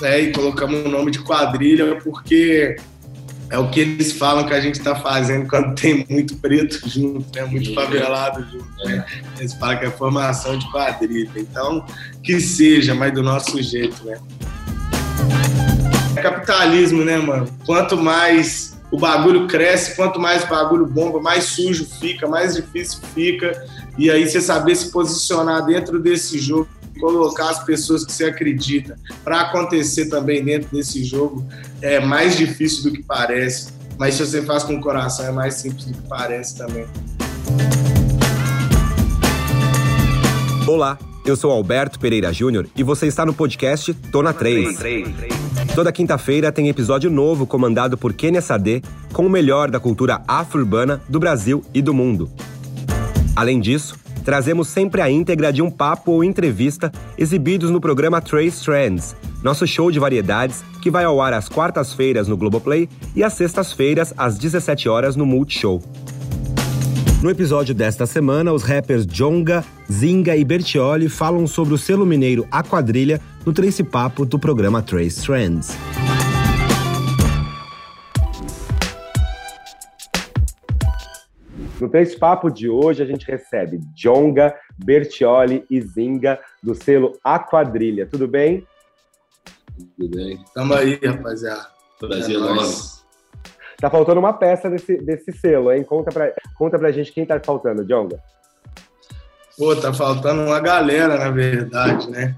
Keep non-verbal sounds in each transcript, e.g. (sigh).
né? E colocamos o nome de quadrilha porque é o que eles falam que a gente está fazendo quando tem muito preto junto, né? muito favelado junto. Né? Eles falam que é formação de quadrilha. Então, que seja, mas do nosso jeito, né? É capitalismo, né, mano? Quanto mais o bagulho cresce, quanto mais o bagulho bomba, mais sujo fica, mais difícil fica. E aí você saber se posicionar dentro desse jogo colocar as pessoas que você acredita para acontecer também dentro desse jogo é mais difícil do que parece, mas se você faz com o coração é mais simples do que parece também. Olá, eu sou Alberto Pereira Júnior e você está no podcast Tona 3. Toda quinta-feira tem episódio novo comandado por Kenia Sade com o melhor da cultura afro-urbana do Brasil e do mundo. Além disso, trazemos sempre a íntegra de um papo ou entrevista exibidos no programa Trace Trends, nosso show de variedades que vai ao ar às quartas-feiras no Globoplay e às sextas-feiras às 17 horas no Multishow. No episódio desta semana, os rappers Jonga, Zinga e Bertioli falam sobre o selo mineiro A Quadrilha no Trace Papo do programa Trace Trends. No Três Papo de hoje, a gente recebe Jonga, Bertioli e Zinga, do selo A Quadrilha. Tudo bem? Tudo bem. Tamo aí, rapaziada. Prazer é nosso. Tá faltando uma peça desse, desse selo, hein? Conta pra, conta pra gente quem tá faltando, Jonga. Pô, tá faltando uma galera, na verdade, né?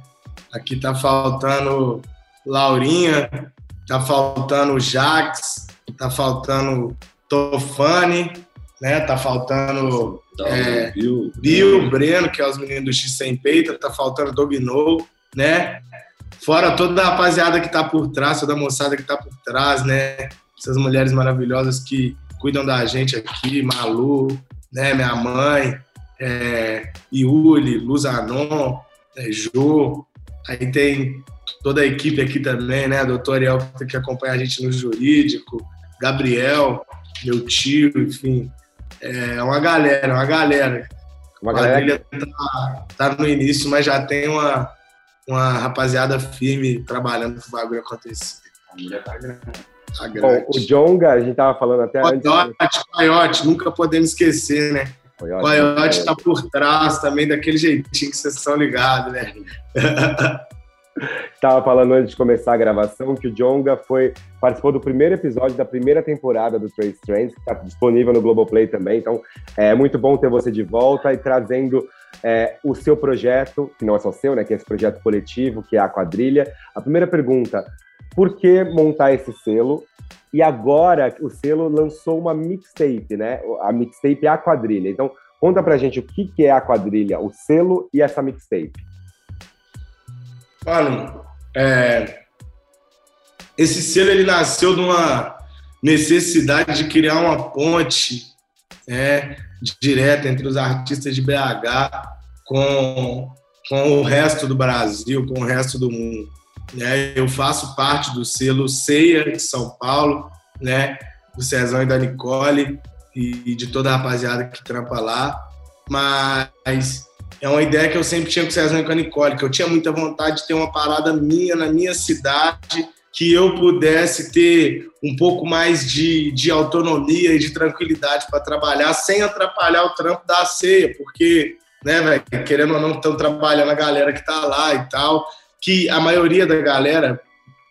Aqui tá faltando Laurinha, tá faltando Jax, tá faltando Tofani, né? Tá faltando Tá, é, Bill, Bill, Breno, que é os meninos do X Sem Peita, tá faltando Dognou, né? Fora toda a rapaziada que tá por trás, toda a moçada que tá por trás, né? Essas mulheres maravilhosas que cuidam da gente aqui, Malu, né? Minha mãe, é, Yuli, Luz Anon, é, Jô. Aí tem toda a equipe aqui também, né? A doutora El, que acompanha a gente no jurídico, Gabriel, meu tio, enfim. É uma galera, uma galera. Uma a galera quadrilha tá, tá no início, mas já tem uma, uma rapaziada firme trabalhando pro bagulho acontecer. Tá grande. Tá Bom, o Jonga, a gente tava falando até antes. Coyote, Coyote, nunca podemos esquecer, né? Coyote, Coyote tá por trás também, daquele jeitinho que vocês estão ligados, né? (laughs) Estava falando antes de começar a gravação que o Jonga foi participou do primeiro episódio da primeira temporada do Trace Trends, que está disponível no Globoplay também. Então é muito bom ter você de volta e trazendo é, o seu projeto, que não é só seu, né? Que é esse projeto coletivo, que é a quadrilha. A primeira pergunta: por que montar esse selo? E agora o selo lançou uma mixtape, né? A mixtape é a quadrilha. Então conta pra gente o que, que é a quadrilha, o selo e essa mixtape. Mano, é, esse selo ele nasceu de uma necessidade de criar uma ponte né, direta entre os artistas de BH com, com o resto do Brasil, com o resto do mundo. Né? Eu faço parte do selo Ceia de São Paulo, né? do Cezão e da Nicole e de toda a rapaziada que trampa lá, mas é uma ideia que eu sempre tinha com o a Nicole, que eu tinha muita vontade de ter uma parada minha na minha cidade, que eu pudesse ter um pouco mais de, de autonomia e de tranquilidade para trabalhar sem atrapalhar o trampo da ceia, porque, né, velho, querendo ou não, estão trabalhando a galera que tá lá e tal, que a maioria da galera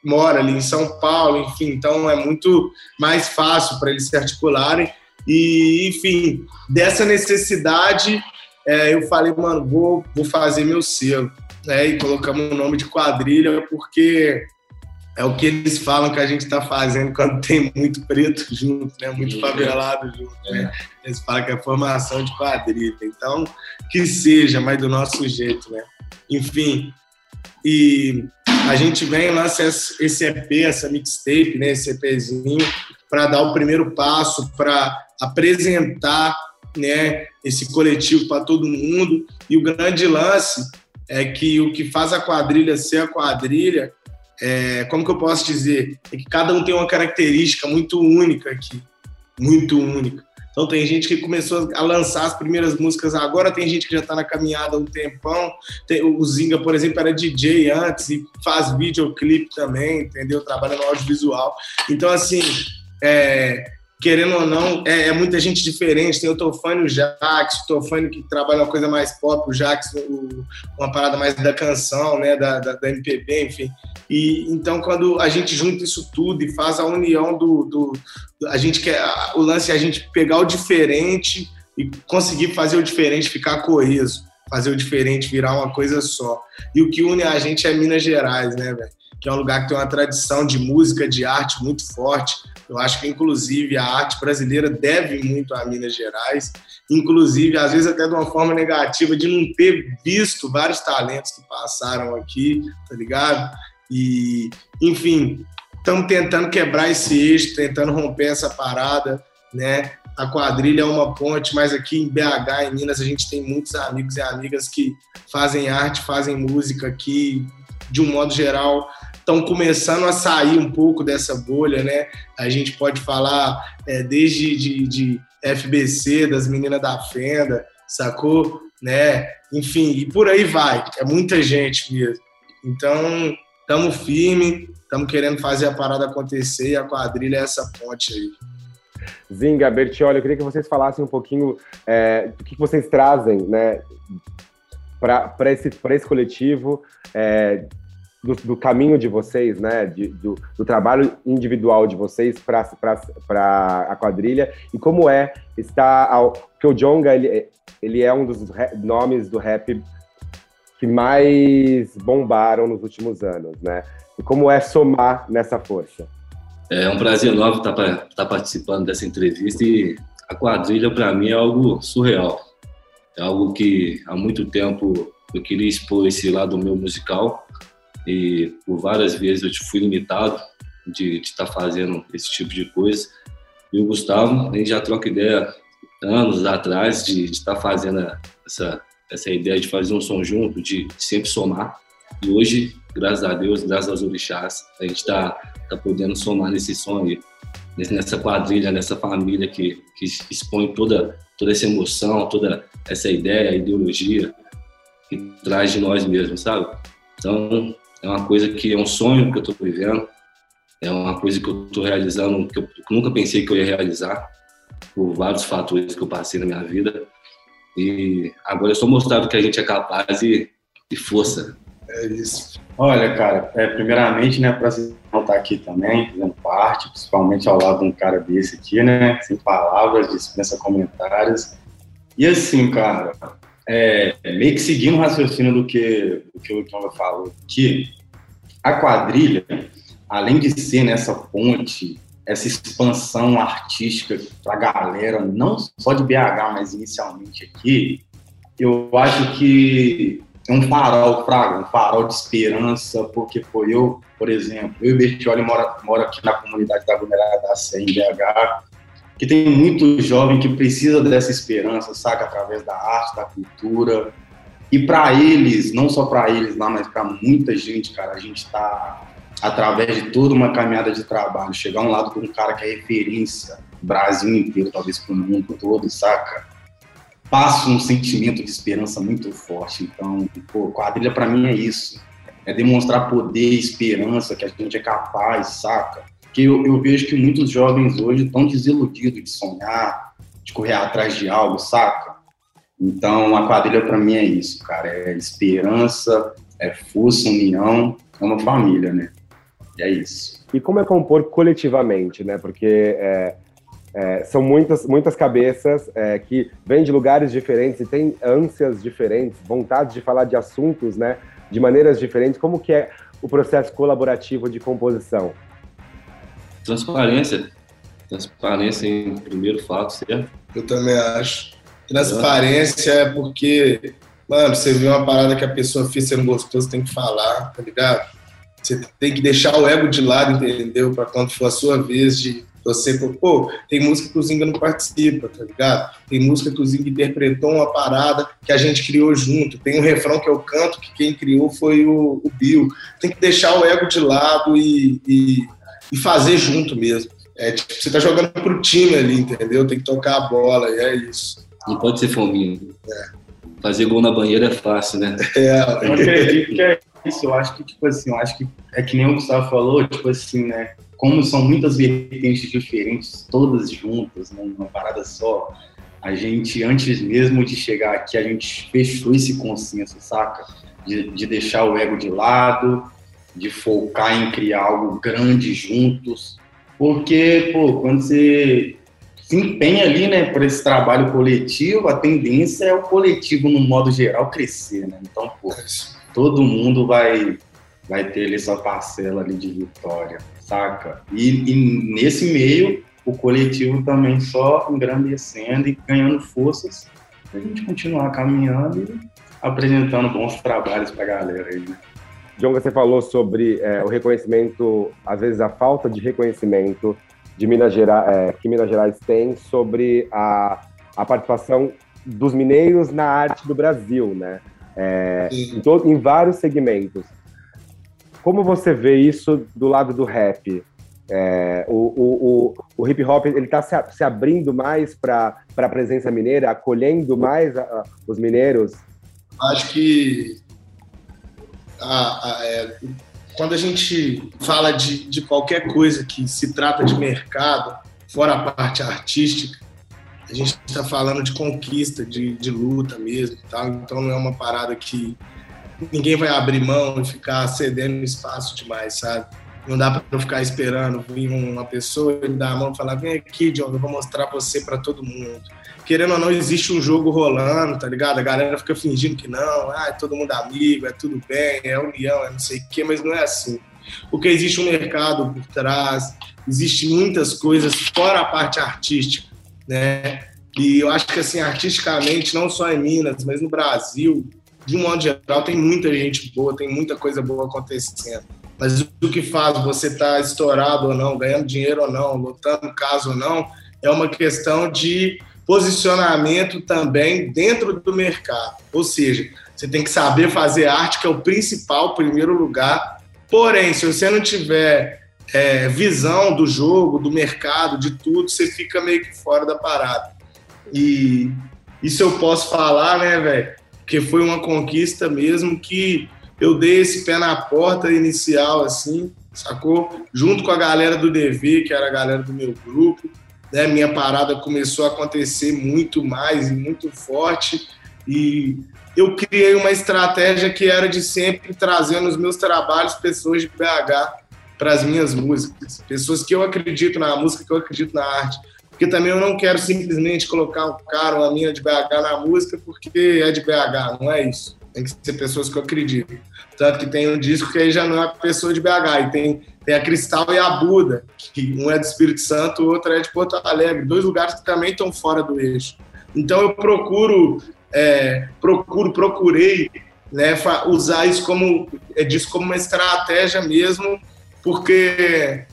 mora ali em São Paulo, enfim, então é muito mais fácil para eles se articularem. E, enfim, dessa necessidade é, eu falei, mano, vou, vou fazer meu selo. Né? E colocamos o nome de quadrilha, porque é o que eles falam que a gente está fazendo quando (laughs) tem muito preto junto, né? muito favelado junto. Né? Eles falam que é formação de quadrilha. Então, que seja, mas do nosso jeito. Né? Enfim, e a gente vem lança esse EP, essa mixtape, né? esse EPzinho, para dar o primeiro passo, para apresentar né, esse coletivo para todo mundo. E o grande lance é que o que faz a quadrilha ser a quadrilha, é, como que eu posso dizer? É que cada um tem uma característica muito única aqui, muito única. Então tem gente que começou a lançar as primeiras músicas agora, tem gente que já está na caminhada há um tempão. Tem, o Zinga, por exemplo, era DJ antes e faz videoclipe também, entendeu? Trabalha no audiovisual. Então, assim, é, querendo ou não, é, é, muita gente diferente. Tem o Tofani, o Jax, o Tofani que trabalha uma coisa mais pop, o Jax, o, uma parada mais da canção, né, da, da, da, MPB, enfim. E então, quando a gente junta isso tudo e faz a união do. do a gente quer. O lance é a gente pegar o diferente e conseguir fazer o diferente ficar coeso, fazer o diferente virar uma coisa só. E o que une a gente é Minas Gerais, né, velho? Que é um lugar que tem uma tradição de música, de arte muito forte eu acho que, inclusive, a arte brasileira deve muito a Minas Gerais, inclusive, às vezes até de uma forma negativa, de não ter visto vários talentos que passaram aqui, tá ligado? E, enfim, estamos tentando quebrar esse eixo, tentando romper essa parada, né? A quadrilha é uma ponte, mas aqui em BH, em Minas, a gente tem muitos amigos e amigas que fazem arte, fazem música aqui, de um modo geral, estão começando a sair um pouco dessa bolha, né? A gente pode falar é, desde de, de FBC, das meninas da Fenda, sacou? Né? Enfim, e por aí vai. É muita gente mesmo. Então, estamos firme, estamos querendo fazer a parada acontecer e a quadrilha é essa ponte aí. Zinga, Bertioli, eu queria que vocês falassem um pouquinho é, do que vocês trazem né, para esse, esse coletivo, é, do, do, caminho de vocês, né, de, do, do, trabalho individual de vocês para a quadrilha e como é estar ao, porque o Jonga ele, ele é um dos nomes do rap que mais bombaram nos últimos anos, né? E como é somar nessa força? É um prazer enorme estar, estar tá participando dessa entrevista e a quadrilha para mim é algo surreal. É algo que há muito tempo eu queria expor esse lado meu musical e por várias vezes eu fui limitado de estar tá fazendo esse tipo de coisa. E o Gustavo, a gente já troca ideia anos atrás de estar tá fazendo essa, essa ideia de fazer um som junto, de sempre somar. E hoje, graças a Deus, graças aos orixás, a gente está tá podendo somar nesse som aí, nessa quadrilha, nessa família que, que expõe toda, toda essa emoção, toda essa ideia, ideologia que traz de nós mesmos, sabe? Então, é uma coisa que é um sonho que eu estou vivendo, é uma coisa que eu estou realizando que eu nunca pensei que eu ia realizar por vários fatores que eu passei na minha vida. E agora eu estou mostrando que a gente é capaz de, de força. É isso. Olha, cara, é, primeiramente, né, você estar aqui também, fazendo parte, principalmente ao lado de um cara desse aqui, né, sem palavras, dispensa comentários. E assim, cara, é, meio que seguindo o raciocínio do que, do que o Tonga falou, que a quadrilha, além de ser nessa ponte, essa expansão artística para a galera, não só de BH, mas inicialmente aqui, eu acho que é um farol, Fraga, um farol de esperança, porque foi eu, por exemplo, eu e Bertioli moro, moro aqui na comunidade da aglomerada da Sé, em BH, que tem muito jovem que precisa dessa esperança, saca, através da arte, da cultura. E para eles, não só para eles lá, mas para muita gente, cara, a gente está através de toda uma caminhada de trabalho, chegar um lado com um cara que é referência, Brasil inteiro, talvez para o mundo todo, saca? Passa um sentimento de esperança muito forte. Então, pô, quadrilha para mim é isso. É demonstrar poder, esperança, que a gente é capaz, saca? Que eu, eu vejo que muitos jovens hoje estão desiludidos de sonhar, de correr atrás de algo, saca? Então, a quadrilha para mim é isso, cara. É esperança, é força, união, é uma família, né? E é isso. E como é compor coletivamente, né? Porque é, é, são muitas, muitas cabeças é, que vêm de lugares diferentes e têm ânsias diferentes, vontade de falar de assuntos, né? De maneiras diferentes. Como que é o processo colaborativo de composição? Transparência. Transparência em primeiro fato, certo? Eu também acho. Transparência é porque, mano, você vê uma parada que a pessoa fez, você não gostou, você tem que falar, tá ligado? Você tem que deixar o ego de lado, entendeu? Para quando for a sua vez de você, pô, tem música que o Zinga não participa, tá ligado? Tem música que o Zinga interpretou uma parada que a gente criou junto. Tem um refrão que eu canto que quem criou foi o, o Bill. Tem que deixar o ego de lado e, e e fazer junto mesmo. É tipo, você tá jogando pro time ali, entendeu? Tem que tocar a bola, e é isso. Não pode ser fominho. É. Fazer gol na banheira é fácil, né? É, eu acredito que é isso. Eu acho que, tipo assim, eu acho que é que nem o Gustavo falou, tipo assim, né? Como são muitas vertentes diferentes, todas juntas, numa parada só, a gente, antes mesmo de chegar aqui, a gente fechou esse consenso, saca? De, de deixar o ego de lado, de focar em criar algo grande juntos. Porque, pô, quando você se empenha ali, né, por esse trabalho coletivo, a tendência é o coletivo, no modo geral, crescer, né? Então, pô, todo mundo vai, vai ter ali sua parcela ali de vitória, saca? E, e nesse meio, o coletivo também só engrandecendo e ganhando forças para a gente continuar caminhando e apresentando bons trabalhos para a galera aí, né? John, você falou sobre é, o reconhecimento, às vezes a falta de reconhecimento de Minas Gerais, é, que Minas Gerais tem sobre a, a participação dos mineiros na arte do Brasil, né? É, em, todo, em vários segmentos. Como você vê isso do lado do rap? É, o, o, o, o, hip hop ele está se, se, abrindo mais para a presença mineira, acolhendo mais a, a, os mineiros? Acho que a, é, quando a gente fala de, de qualquer coisa que se trata de mercado, fora a parte artística, a gente está falando de conquista, de, de luta mesmo, tá? então não é uma parada que ninguém vai abrir mão e ficar cedendo espaço demais, sabe? Não dá para ficar esperando vir uma pessoa e me dar a mão e falar: vem aqui, John, eu vou mostrar você para todo mundo. Querendo ou não, existe um jogo rolando, tá ligado? A galera fica fingindo que não, ah, é todo mundo amigo, é tudo bem, é união, é não sei o quê, mas não é assim. Porque existe um mercado por trás, existe muitas coisas fora a parte artística, né? E eu acho que, assim, artisticamente, não só em Minas, mas no Brasil, de um modo geral, tem muita gente boa, tem muita coisa boa acontecendo. Mas o que faz você estar tá estourado ou não, ganhando dinheiro ou não, lutando caso ou não, é uma questão de posicionamento também dentro do mercado. Ou seja, você tem que saber fazer arte, que é o principal, primeiro lugar. Porém, se você não tiver é, visão do jogo, do mercado, de tudo, você fica meio que fora da parada. E isso eu posso falar, né, velho? Porque foi uma conquista mesmo que eu dei esse pé na porta inicial, assim, sacou? Junto com a galera do DV, que era a galera do meu grupo, né? Minha parada começou a acontecer muito mais e muito forte. E eu criei uma estratégia que era de sempre trazer nos meus trabalhos pessoas de BH para as minhas músicas, pessoas que eu acredito na música, que eu acredito na arte. Porque também eu não quero simplesmente colocar um cara, uma minha de BH na música porque é de BH, não é isso. Tem que ser pessoas que eu acredito. Tanto que tem um disco que aí já não é pessoa de BH, e tem, tem a Cristal e a Buda, que um é do Espírito Santo, o outro é de Porto Alegre, dois lugares que também estão fora do eixo. Então eu procuro, é, procuro, procurei né, usar isso como, é, disso como uma estratégia mesmo, porque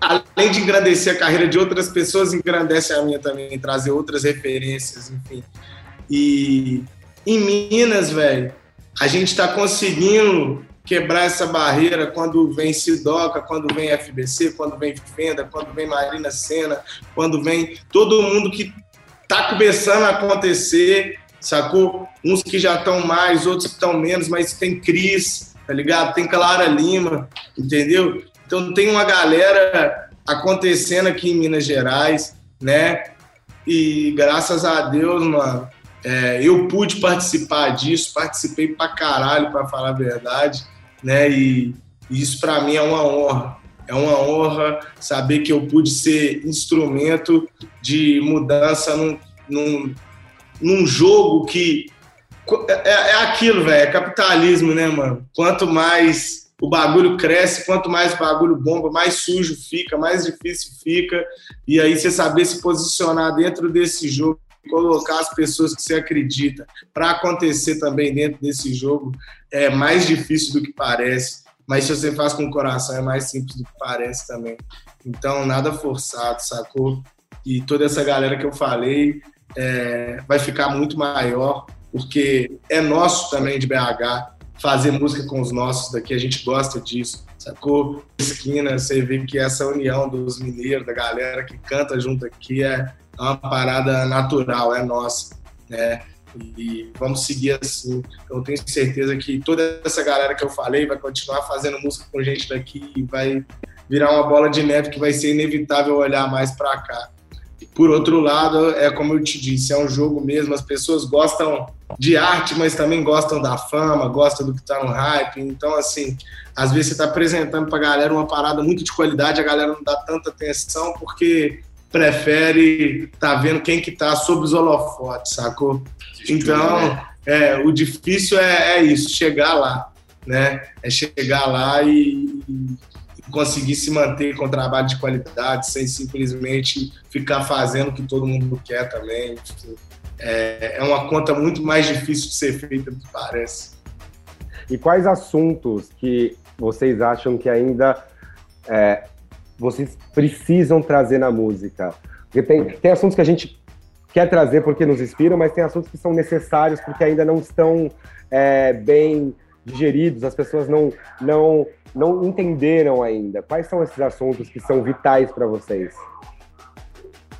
além de engrandecer a carreira de outras pessoas, engrandece a minha também, trazer outras referências, enfim. E em Minas, velho, a gente está conseguindo quebrar essa barreira quando vem Sidoca, quando vem FBC, quando vem Fenda, quando vem Marina Senna, quando vem todo mundo que está começando a acontecer, sacou? Uns que já estão mais, outros que estão menos, mas tem Cris, tá ligado? Tem Clara Lima, entendeu? Então tem uma galera acontecendo aqui em Minas Gerais, né? E graças a Deus, mano, é, eu pude participar disso, participei pra caralho, para falar a verdade, né? E, e isso para mim é uma honra. É uma honra saber que eu pude ser instrumento de mudança num, num, num jogo que. É, é aquilo, velho, é capitalismo, né, mano? Quanto mais o bagulho cresce, quanto mais o bagulho bomba, mais sujo fica, mais difícil fica. E aí você saber se posicionar dentro desse jogo colocar as pessoas que você acredita para acontecer também dentro desse jogo é mais difícil do que parece. Mas se você faz com o coração, é mais simples do que parece também. Então, nada forçado, sacou? E toda essa galera que eu falei é, vai ficar muito maior, porque é nosso também de BH. fazer música com os nossos daqui, a gente gosta disso, sacou? Esquina, você vê que essa união dos mineiros, da galera que canta junto aqui é uma parada natural, é nossa, né? E vamos seguir assim. Eu tenho certeza que toda essa galera que eu falei vai continuar fazendo música com gente daqui e vai virar uma bola de neve que vai ser inevitável olhar mais para cá. Por outro lado, é como eu te disse, é um jogo mesmo, as pessoas gostam de arte, mas também gostam da fama, gostam do que está no hype. Então, assim, às vezes você está apresentando para a galera uma parada muito de qualidade, a galera não dá tanta atenção porque prefere estar tá vendo quem que está sob os holofotes, sacou? Então, é, o difícil é, é, isso, chegar lá, né? É chegar lá e, conseguir se manter com trabalho de qualidade, sem simplesmente ficar fazendo o que todo mundo quer também. É, é uma conta muito mais difícil de ser feita do que parece. E quais assuntos que vocês acham que ainda é, vocês precisam trazer na música? Porque tem, tem assuntos que a gente quer trazer porque nos inspiram, mas tem assuntos que são necessários porque ainda não estão é, bem digeridos, as pessoas não, não não entenderam ainda? Quais são esses assuntos que são vitais para vocês?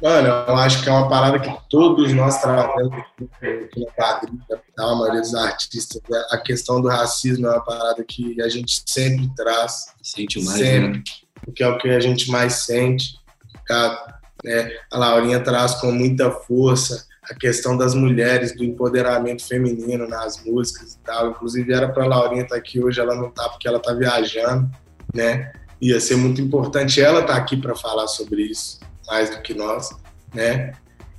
Mano, eu acho que é uma parada que todos nós tratamos aqui na quadrilha, a maioria dos artistas. Né? A questão do racismo é uma parada que a gente sempre traz. Sente mais, sempre, né? Porque é o que a gente mais sente. A, né? a Laurinha traz com muita força a questão das mulheres, do empoderamento feminino nas músicas e tal. Inclusive era para a Laurinha estar tá aqui hoje, ela não está porque ela está viajando, né? Ia ser muito importante ela estar tá aqui para falar sobre isso, mais do que nós, né?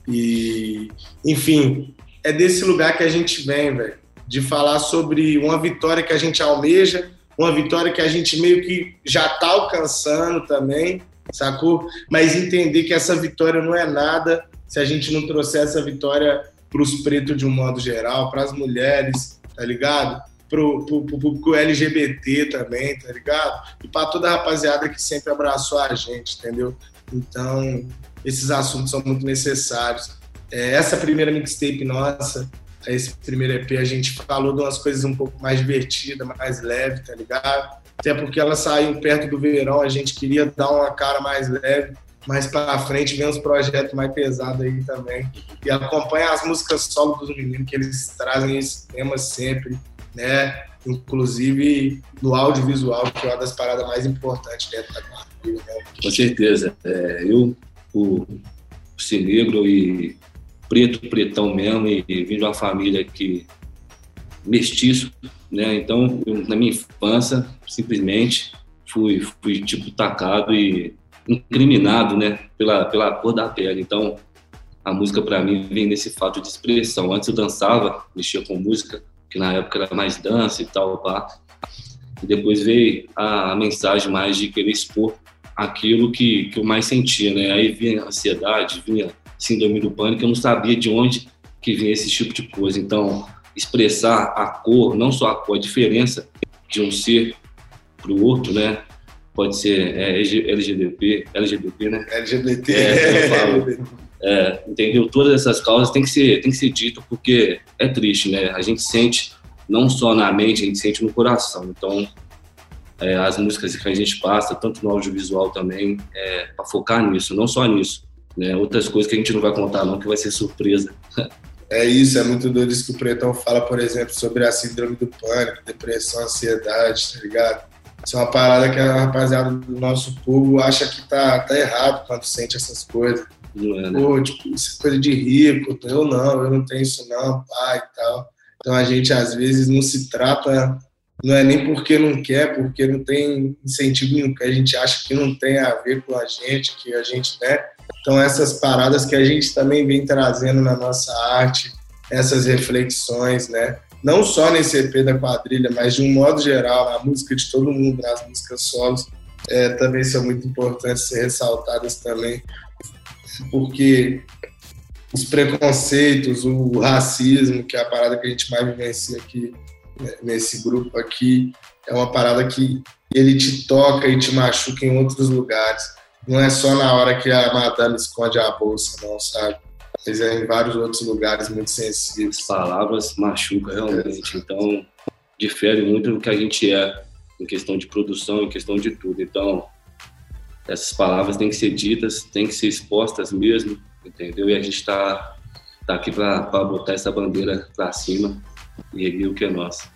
E, enfim, é desse lugar que a gente vem, velho, de falar sobre uma vitória que a gente almeja, uma vitória que a gente meio que já está alcançando também, sacou? Mas entender que essa vitória não é nada se a gente não trouxer essa vitória para os pretos de um modo geral, para as mulheres, tá ligado? Para o público LGBT também, tá ligado? E para toda a rapaziada que sempre abraçou a gente, entendeu? Então, esses assuntos são muito necessários. É, essa primeira mixtape nossa, esse primeiro EP, a gente falou de umas coisas um pouco mais divertidas, mais leve, tá ligado? Até porque ela saiu perto do verão, a gente queria dar uma cara mais leve mais para frente vem uns projetos mais pesados aí também. E acompanha as músicas solo dos meninos, que eles trazem esse tema sempre, né? Inclusive no audiovisual, que é uma das paradas mais importantes dentro da quadrilha. Né? Com certeza. É, eu, o, o negro e preto, pretão mesmo, e, e vim de uma família que mestiço, né? Então, eu, na minha infância, simplesmente fui, fui tipo tacado e incriminado, né, pela, pela cor da pele. Então, a música para mim vem nesse fato de expressão. Antes eu dançava, mexia com música, que na época era mais dança e tal, pá. E depois veio a, a mensagem mais de querer expor aquilo que, que eu mais sentia, né? Aí vinha ansiedade, vinha síndrome do pânico, eu não sabia de onde que vinha esse tipo de coisa. Então, expressar a cor, não só a cor, a diferença de um ser para o outro, né? pode ser é, LGBT, LGBT, né? LGBT. É, é, entendeu? Todas essas causas tem que ser tem que ser dito porque é triste, né? A gente sente não só na mente, a gente sente no coração. Então, é, as músicas que a gente passa, tanto no audiovisual também, é para focar nisso, não só nisso. Né? Outras coisas que a gente não vai contar não, que vai ser surpresa. É isso, é muito doido isso que o Pretão fala, por exemplo, sobre a síndrome do pânico, depressão, ansiedade, tá ligado? Isso é uma parada que a rapaziada do nosso povo acha que tá, tá errado quando sente essas coisas. Não é, né? Pô, tipo, isso é coisa de rico, eu não, eu não tenho isso não, pai e tal. Então a gente às vezes não se trata, não é nem porque não quer, porque não tem incentivo nenhum, que a gente acha que não tem a ver com a gente, que a gente, né? Então essas paradas que a gente também vem trazendo na nossa arte, essas reflexões, né? não só nesse EP da quadrilha, mas de um modo geral, na música de todo mundo, nas músicas solos, é, também são muito importantes ser ressaltadas também, porque os preconceitos, o racismo, que é a parada que a gente mais vivencia aqui nesse grupo aqui, é uma parada que ele te toca e te machuca em outros lugares. Não é só na hora que a madame esconde a bolsa, não, sabe? mas é em vários outros lugares muito sensíveis. As palavras machucam realmente, então difere muito do que a gente é em questão de produção, em questão de tudo. Então, essas palavras têm que ser ditas, têm que ser expostas mesmo, entendeu? E a gente está tá aqui para botar essa bandeira para cima e o que é nosso.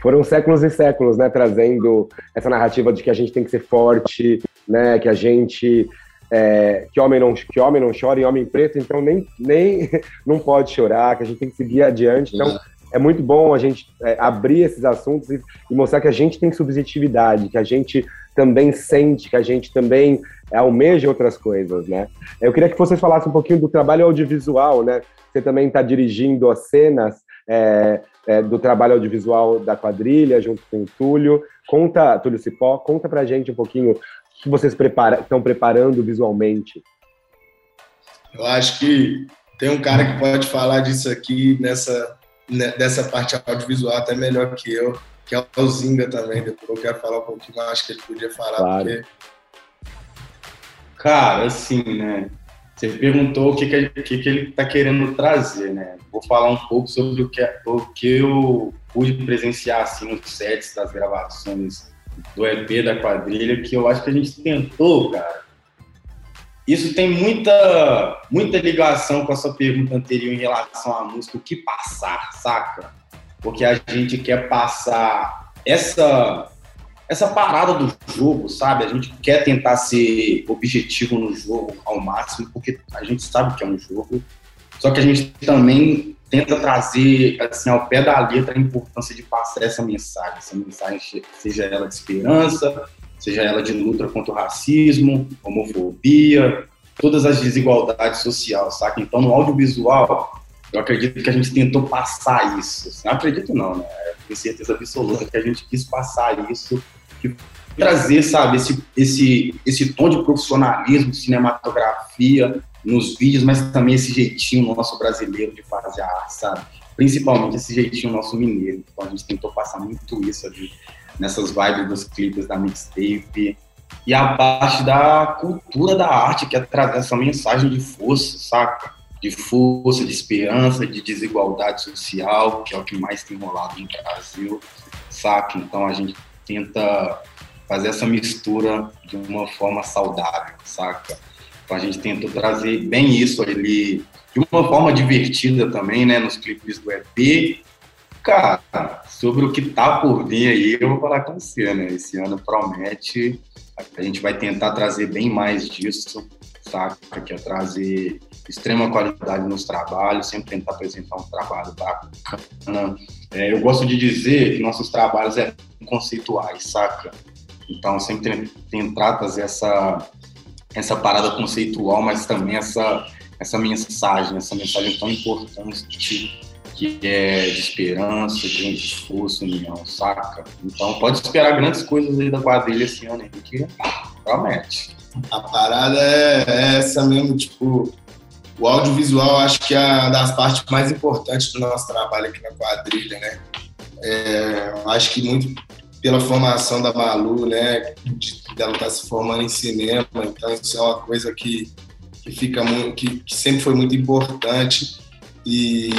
Foram séculos e séculos, né, trazendo essa narrativa de que a gente tem que ser forte, né, que a gente é, que homem não que homem não chora e homem preto, então nem nem (laughs) não pode chorar, que a gente tem que seguir adiante. Então é é muito bom a gente é, abrir esses assuntos e, e, mostrar que a gente tem subjetividade, que a gente também sente, que a gente também almeja outras coisas, né? Eu queria que vocês falassem um pouquinho do trabalho audiovisual, né? Você também está dirigindo as cenas é, é, do trabalho audiovisual da quadrilha, junto com o Túlio. Conta, Túlio Cipó, conta pra gente um pouquinho o que vocês prepara, estão preparando visualmente. Eu acho que tem um cara que pode falar disso aqui nessa né, dessa parte audiovisual até melhor que eu, que é o Zinga também. Depois eu quero falar um pouquinho mais, que ele podia falar. Claro. Porque... Cara, assim, né? Você perguntou o que, que, que, que ele está querendo trazer, né? Vou falar um pouco sobre o que, o que eu pude presenciar assim, nos sets das gravações do EP da quadrilha, que eu acho que a gente tentou, cara, isso tem muita, muita ligação com a sua pergunta anterior em relação à música, o que passar, saca? Porque a gente quer passar essa, essa parada do jogo, sabe? A gente quer tentar ser objetivo no jogo ao máximo, porque a gente sabe que é um jogo, só que a gente também tenta trazer, assim, ao pé da letra a importância de passar essa mensagem, essa mensagem, seja ela de esperança, seja ela de luta contra o racismo, homofobia, todas as desigualdades sociais, saca? Então, no audiovisual, eu acredito que a gente tentou passar isso. Não acredito não, né? Tenho certeza absoluta que a gente quis passar isso, que trazer, sabe, esse, esse, esse tom de profissionalismo, de cinematografia nos vídeos, mas também esse jeitinho nosso brasileiro de fazer a arte, sabe? Principalmente esse jeitinho nosso mineiro. Então a gente tentou passar muito isso ali nessas vibes dos clipes da mixtape e a parte da cultura da arte, que é trazer essa mensagem de força, saca? De força, de esperança, de desigualdade social, que é o que mais tem rolado no Brasil, saca? Então a gente tenta fazer essa mistura de uma forma saudável, saca? Então a gente tentou trazer bem isso ali, de uma forma divertida também, né, nos clipes do EP, Cara, sobre o que tá por vir aí, eu vou falar com você, né? Esse ano promete, a gente vai tentar trazer bem mais disso, saca? Que é trazer extrema qualidade nos trabalhos, sempre tentar apresentar um trabalho bacana. É, eu gosto de dizer que nossos trabalhos é conceituais, saca? Então, sempre tentar trazer essa, essa parada conceitual, mas também essa, essa mensagem, essa mensagem tão importante que é de esperança, de esforço, união, saca? Então pode esperar grandes coisas aí da quadrilha esse ano aí, que A parada é, é essa mesmo, tipo, o audiovisual acho que é uma das partes mais importantes do nosso trabalho aqui na quadrilha, né? É, acho que muito pela formação da Malu, né? De, dela estar tá se formando em cinema, então isso é uma coisa que, que fica muito, que, que sempre foi muito importante. E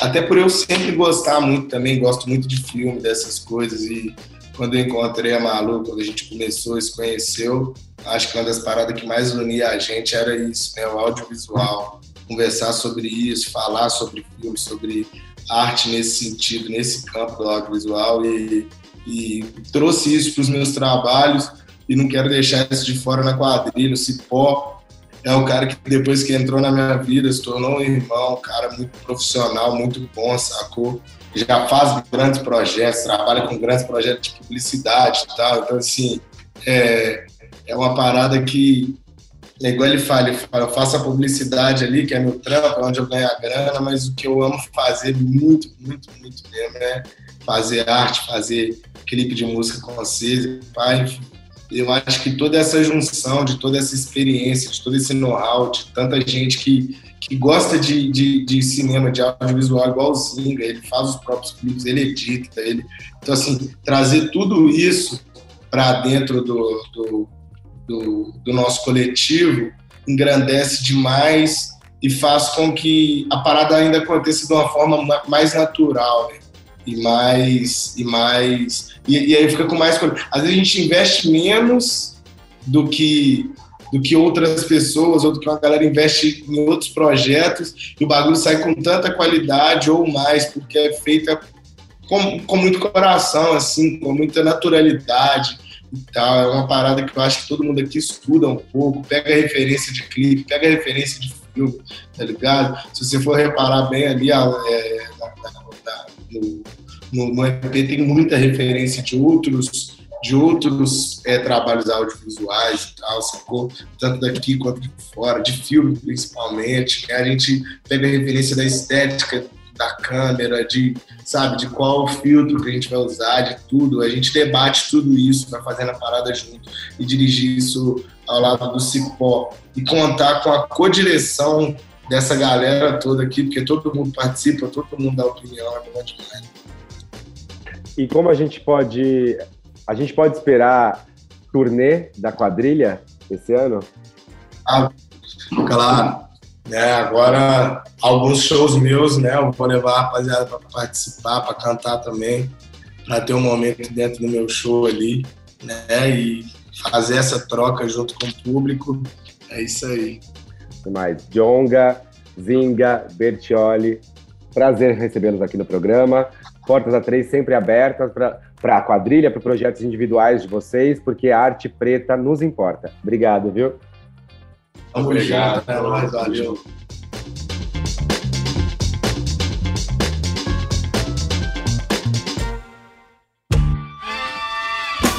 até por eu sempre gostar muito também, gosto muito de filme, dessas coisas. E quando eu encontrei a Malu, quando a gente começou, se conheceu, acho que uma das paradas que mais unia a gente era isso, né? O audiovisual. Conversar sobre isso, falar sobre filme, sobre arte nesse sentido, nesse campo do audiovisual. E, e trouxe isso para os meus trabalhos e não quero deixar isso de fora na quadrilha. O Cipó é um cara que depois que entrou na minha vida se tornou um irmão, um cara muito profissional, muito bom, sacou? Já faz grandes projetos, trabalha com grandes projetos de publicidade e tal. Então, assim, é, é uma parada que, é igual ele fala, ele fala, eu faço a publicidade ali, que é meu trampo, é onde eu ganho a grana, mas o que eu amo fazer muito, muito, muito mesmo é fazer arte, fazer clipe de música com vocês, pai, enfim eu acho que toda essa junção de toda essa experiência, de todo esse know-how, de tanta gente que, que gosta de, de, de, cinema, de audiovisual, igual o Zinga, ele faz os próprios clipes, ele edita, ele... Então, assim, trazer tudo isso para dentro do, do, do, do, nosso coletivo engrandece demais e faz com que a parada ainda aconteça de uma forma mais natural, né? e mais e mais e, e aí fica com mais às vezes a gente investe menos do que do que outras pessoas ou do que uma galera investe em outros projetos e o bagulho sai com tanta qualidade ou mais porque é feita com, com muito coração assim com muita naturalidade e tal. É uma parada que eu acho que todo mundo aqui estuda um pouco. Pega referência de clipe pega referência de filme tá ligado? Se você for reparar bem ali é, na, na, na, no no, no EP tem muita referência de outros de outros é, trabalhos audiovisuais e tal, sacou? Tanto daqui quanto de fora, de filme principalmente. Né? A gente pega a referência da estética da câmera, de, sabe, de qual filtro que a gente vai usar, de tudo. A gente debate tudo isso, vai fazendo a parada junto e dirigir isso ao lado do Cipó. E contar com a co-direção dessa galera toda aqui, porque todo mundo participa, todo mundo dá opinião, é bom demais. E como a gente pode a gente pode esperar turnê da quadrilha esse ano? Ah, claro. É, agora alguns shows meus, né? Eu vou levar a rapaziada para participar, para cantar também, para ter um momento dentro do meu show ali, né? E fazer essa troca junto com o público. É isso aí. mais? Jonga, Zinga, Bertioli. Prazer recebê-los aqui no programa. Portas a três sempre abertas para a quadrilha, para projetos individuais de vocês, porque a arte preta nos importa. Obrigado, viu? Obrigado, é nóis, valeu.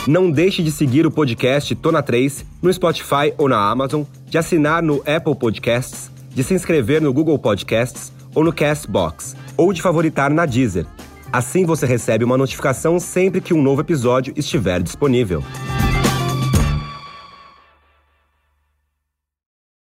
Não deixe de seguir o podcast Tona 3 no Spotify ou na Amazon, de assinar no Apple Podcasts, de se inscrever no Google Podcasts ou no Castbox, ou de favoritar na Deezer. Assim você recebe uma notificação sempre que um novo episódio estiver disponível.